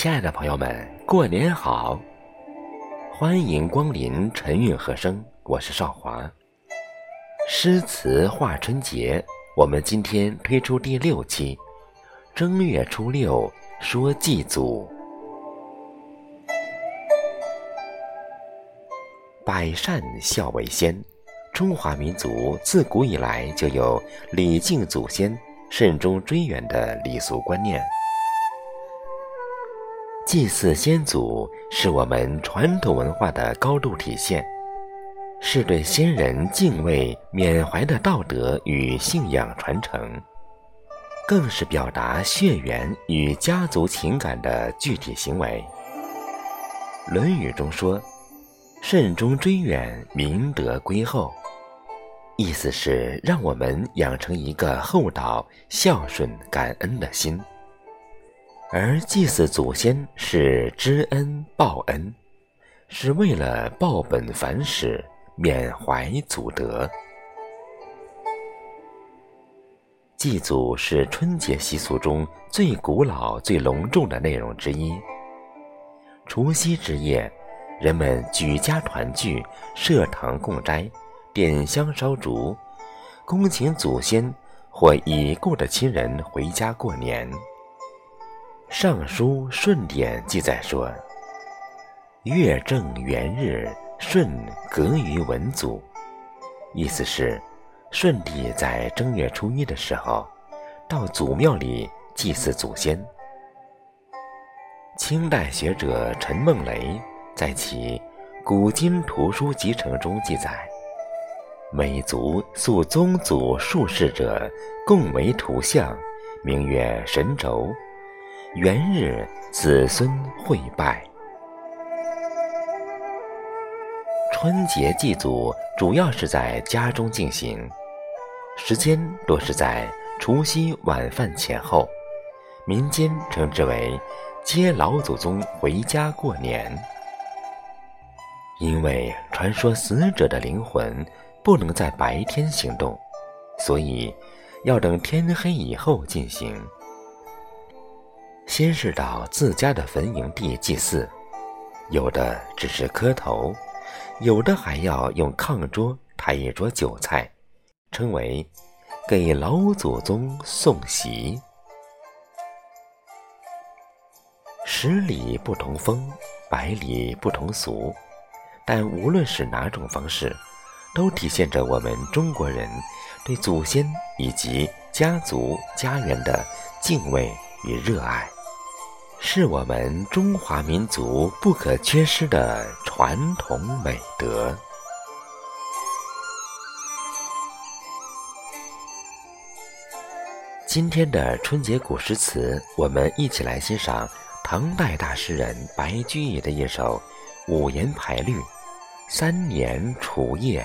亲爱的朋友们，过年好！欢迎光临晨韵和声，我是少华。诗词话春节，我们今天推出第六期，正月初六说祭祖。百善孝为先，中华民族自古以来就有礼敬祖先、慎终追远的礼俗观念。祭祀先祖是我们传统文化的高度体现，是对先人敬畏缅怀的道德与信仰传承，更是表达血缘与家族情感的具体行为。《论语》中说：“慎终追远，明德归厚。”意思是让我们养成一个厚道、孝顺、感恩的心。而祭祀祖先是知恩报恩，是为了报本返始、缅怀祖德。祭祖是春节习俗中最古老、最隆重的内容之一。除夕之夜，人们举家团聚，设堂供斋，点香烧烛，恭请祖先或已故的亲人回家过年。《尚书·舜典》记载说：“月正元日，舜革于文祖。”意思是，舜帝在正月初一的时候，到祖庙里祭祀祖先。清代学者陈梦雷在其《古今图书集成》中记载：“每族塑宗祖术士者，共为图像，名曰神轴。”元日，子孙会拜。春节祭祖主要是在家中进行，时间多是在除夕晚饭前后，民间称之为接老祖宗回家过年。因为传说死者的灵魂不能在白天行动，所以要等天黑以后进行。先是到自家的坟营地祭祀，有的只是磕头，有的还要用炕桌抬一桌酒菜，称为给老祖宗送席。十里不同风，百里不同俗，但无论是哪种方式，都体现着我们中国人对祖先以及家族家园的敬畏与热爱。是我们中华民族不可缺失的传统美德。今天的春节古诗词，我们一起来欣赏唐代大诗人白居易的一首五言排律《三年除夜》。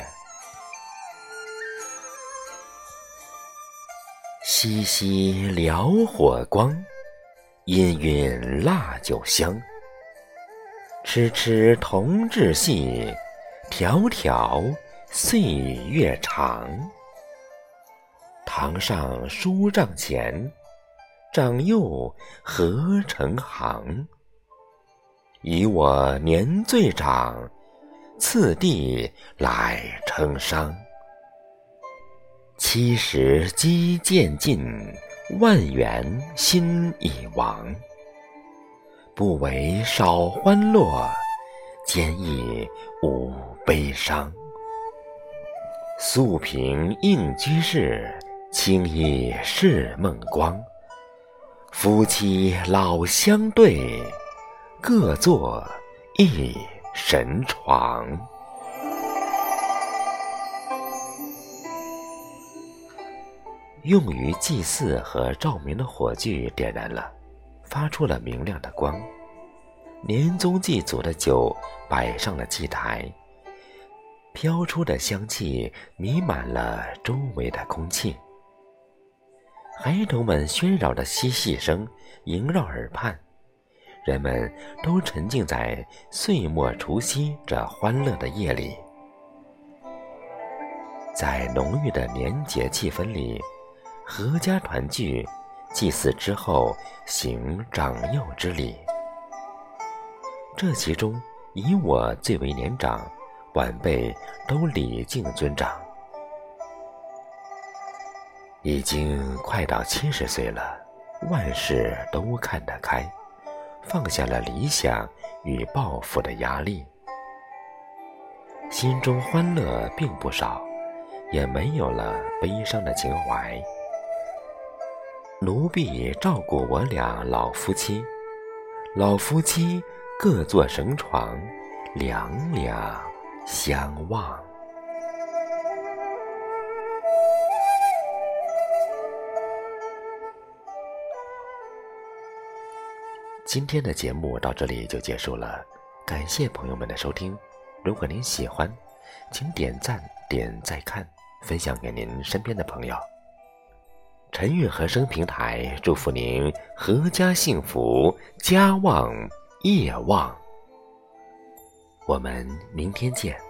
淅淅燎火光。氤氲蜡酒香，痴痴同志戏，迢迢岁月长。堂上书帐前，长幼何成行？以我年最长，次第来称伤。七十积渐尽。万元心已亡，不为少欢乐，兼亦无悲伤。素屏应居士，轻衣是梦光。夫妻老相对，各坐一神床。用于祭祀和照明的火炬点燃了，发出了明亮的光。年终祭祖的酒摆上了祭台，飘出的香气弥漫了周围的空气。孩童们喧扰的嬉戏声萦绕耳畔，人们都沉浸在岁末除夕这欢乐的夜里，在浓郁的年节气氛里。阖家团聚，祭祀之后行长幼之礼，这其中以我最为年长，晚辈都礼敬尊长。已经快到七十岁了，万事都看得开，放下了理想与抱负的压力，心中欢乐并不少，也没有了悲伤的情怀。奴婢照顾我俩老夫妻，老夫妻各坐绳床，两两相望。今天的节目到这里就结束了，感谢朋友们的收听。如果您喜欢，请点赞、点再看、分享给您身边的朋友。陈韵和声平台祝福您阖家幸福，家旺业旺。我们明天见。